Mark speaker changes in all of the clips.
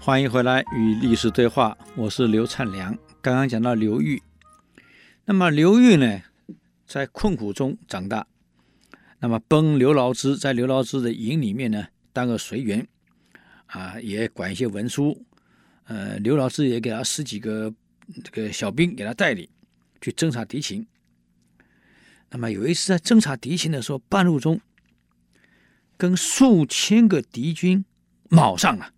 Speaker 1: 欢迎回来与历史对话，我是刘灿良。刚刚讲到刘裕，那么刘裕呢，在困苦中长大，那么崩刘牢之在刘牢之的营里面呢当个随员，啊，也管一些文书，呃，刘牢之也给他十几个这个小兵给他带领去侦察敌情。那么有一次在侦察敌情的时候，半路中跟数千个敌军卯上了。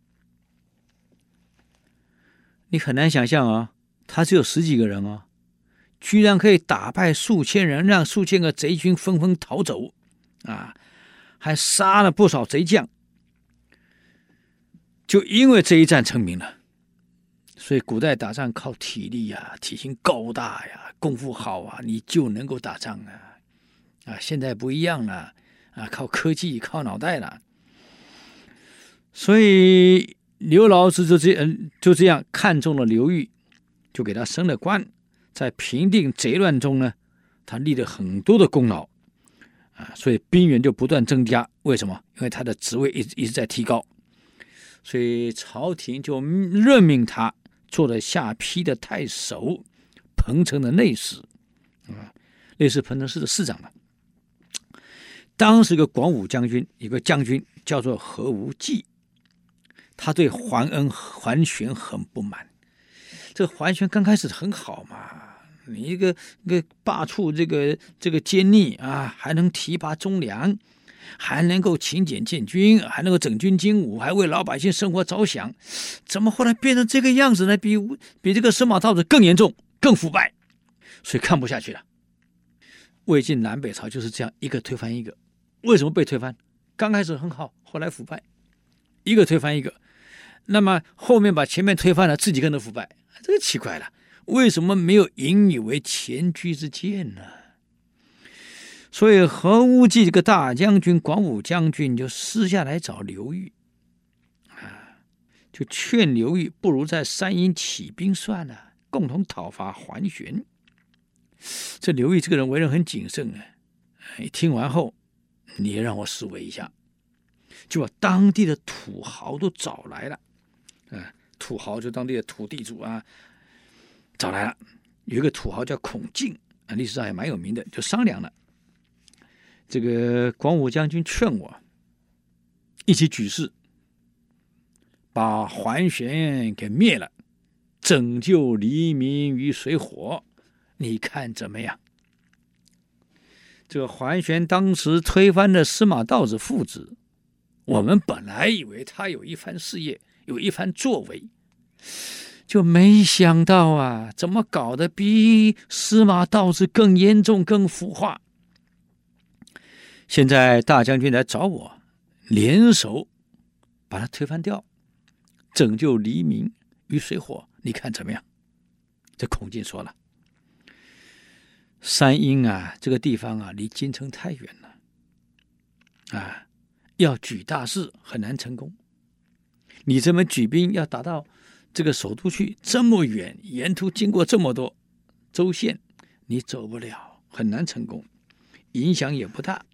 Speaker 1: 你很难想象啊，他只有十几个人啊，居然可以打败数千人，让数千个贼军纷纷逃走，啊，还杀了不少贼将，就因为这一战成名了。所以古代打仗靠体力呀、体型高大呀，功夫好啊，你就能够打仗啊，啊，现在不一样了，啊，靠科技，靠脑袋了，所以。刘牢之就这嗯就这样看中了刘裕，就给他升了官，在平定贼乱中呢，他立了很多的功劳，啊，所以兵员就不断增加。为什么？因为他的职位一直一直在提高，所以朝廷就任命他做了下邳的太守，彭城的内史，啊，类似彭城市的市长了。当时一个广武将军，一个将军叫做何无忌。他对桓恩、桓玄很不满。这桓玄刚开始很好嘛，你一个一个罢黜这个这个奸佞啊，还能提拔忠良，还能够勤俭建军，还能够整军经武，还为老百姓生活着想，怎么后来变成这个样子呢？比比这个司马道子更严重、更腐败，所以看不下去了。魏晋南北朝就是这样一个推翻一个。为什么被推翻？刚开始很好，后来腐败，一个推翻一个。那么后面把前面推翻了，自己跟着腐败，这个奇怪了。为什么没有引以为前车之鉴呢？所以何无忌这个大将军、广武将军就私下来找刘裕，啊，就劝刘裕不如在山阴起兵算了，共同讨伐桓玄。这刘裕这个人为人很谨慎啊，你听完后，你也让我思维一下，就把当地的土豪都找来了。啊，土豪就当地的土地主啊，找来了。有一个土豪叫孔敬啊，历史上也蛮有名的，就商量了。这个广武将军劝我一起举事，把桓玄给灭了，拯救黎民于水火，你看怎么样？这个桓玄当时推翻了司马道子父子，我们本来以为他有一番事业。有一番作为，就没想到啊，怎么搞得比司马道子更严重、更腐化？现在大将军来找我，联手把他推翻掉，拯救黎民于水火，你看怎么样？这孔敬说了，山阴啊，这个地方啊，离京城太远了，啊，要举大事很难成功。你这么举兵要打到这个首都去，这么远，沿途经过这么多州县，你走不了，很难成功，影响也不大。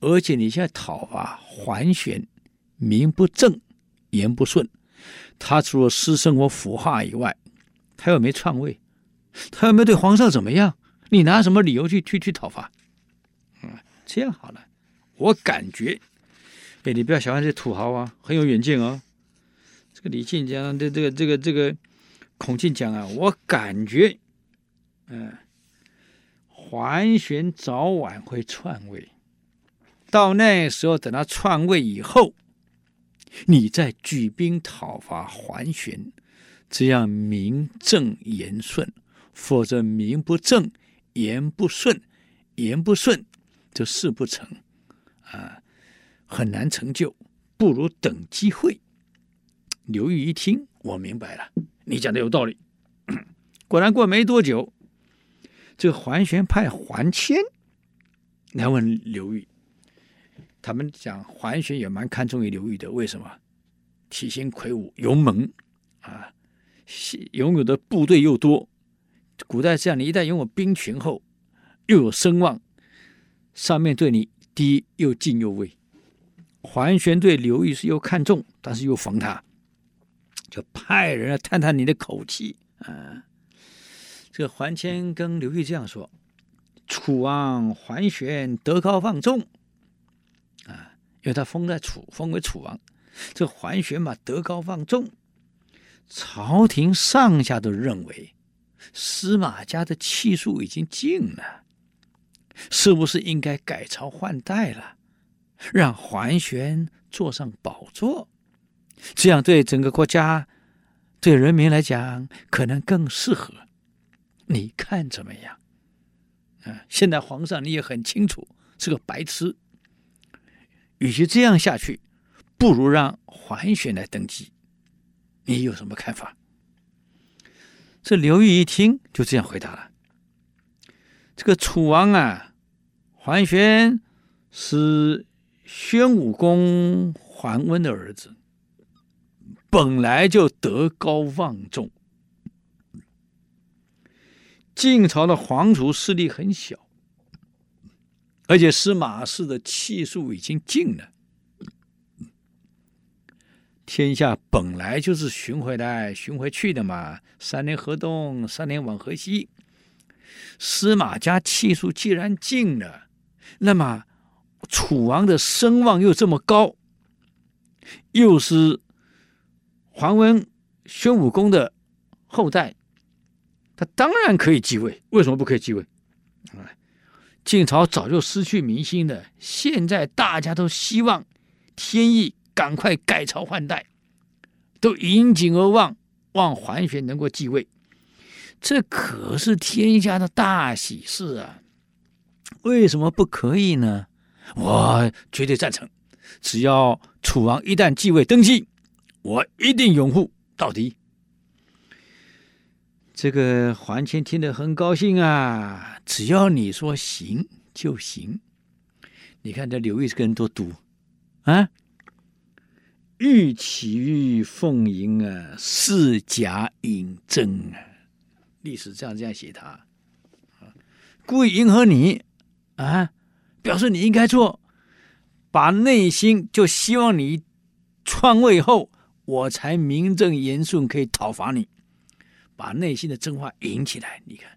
Speaker 1: 而且你现在讨伐桓玄，名不正言不顺，他除了私生活腐化以外，他又没篡位，他又没对皇上怎么样，你拿什么理由去去去讨伐？嗯，这样好了，我感觉，哎，你不要小看这土豪啊，很有远见啊。李靖讲的这个这个这个孔庆讲啊，我感觉，嗯，桓玄早晚会篡位，到那时候等他篡位以后，你再举兵讨伐桓玄，这样名正言顺；否则名不正言不顺，言不顺就事不成，啊，很难成就，不如等机会。刘裕一听，我明白了，你讲的有道理。果然过没多久，这个桓玄派桓谦来问刘裕，他们讲桓玄也蛮看重于刘裕的，为什么？体型魁梧，勇猛啊，拥有的部队又多。古代这样，你一旦拥有兵权后，又有声望，上面对你第一又敬又畏。桓玄对刘裕是又看重，但是又防他。就派人来探探你的口气啊。这个桓谦跟刘裕这样说：“楚王桓玄德高望重啊，因为他封在楚，封为楚王。这桓玄嘛，德高望重，朝廷上下都认为司马家的气数已经尽了，是不是应该改朝换代了，让桓玄坐上宝座？这样对整个国家、对人民来讲，可能更适合。”你看怎么样？啊，现在皇上你也很清楚是个白痴。与其这样下去，不如让桓玄来登基。你有什么看法？这刘裕一听就这样回答了：“这个楚王啊，桓玄是宣武公桓温的儿子，本来就德高望重。”晋朝的皇族势力很小，而且司马氏的气数已经尽了。天下本来就是巡回来巡回去的嘛，三年河东，三年往河西。司马家气数既然尽了，那么楚王的声望又这么高，又是桓温、宣武公的后代。他当然可以继位，为什么不可以继位？啊，晋朝早就失去民心了，现在大家都希望天意赶快改朝换代，都引颈而望，望桓玄能够继位，这可是天下的大喜事啊！为什么不可以呢？我绝对赞成，只要楚王一旦继位登基，我一定拥护到底。这个桓谦听得很高兴啊！只要你说行就行。你看这刘玉这个人多毒啊！欲起欲奉迎啊，是假引真啊！历史这样这样写他，故意迎合你啊，表示你应该做，把内心就希望你篡位后，我才名正言顺可以讨伐你。把内心的真话引起来，你看，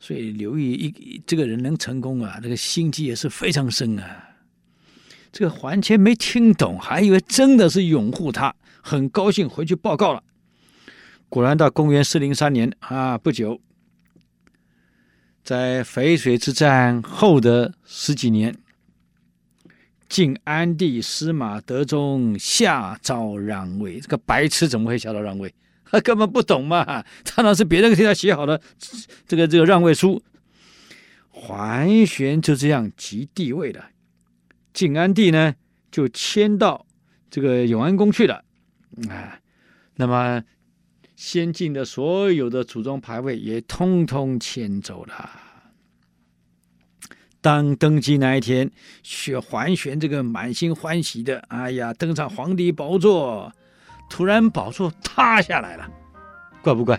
Speaker 1: 所以刘裕一这个人能成功啊，这个心机也是非常深啊。这个桓谦没听懂，还以为真的是拥护他，很高兴回去报告了。果然到公元四零三年啊，不久，在淝水之战后的十几年，晋安帝司马德宗下诏让位，这个白痴怎么会下诏让位？他根本不懂嘛，他那是别人替他写好的这个这个让位书。桓玄就这样即帝位了，晋安帝呢就迁到这个永安宫去了，啊，那么先进的所有的祖宗牌位也通通迁走了。当登基那一天，学桓玄这个满心欢喜的，哎呀，登上皇帝宝座。突然宝座塌下来了，怪不怪？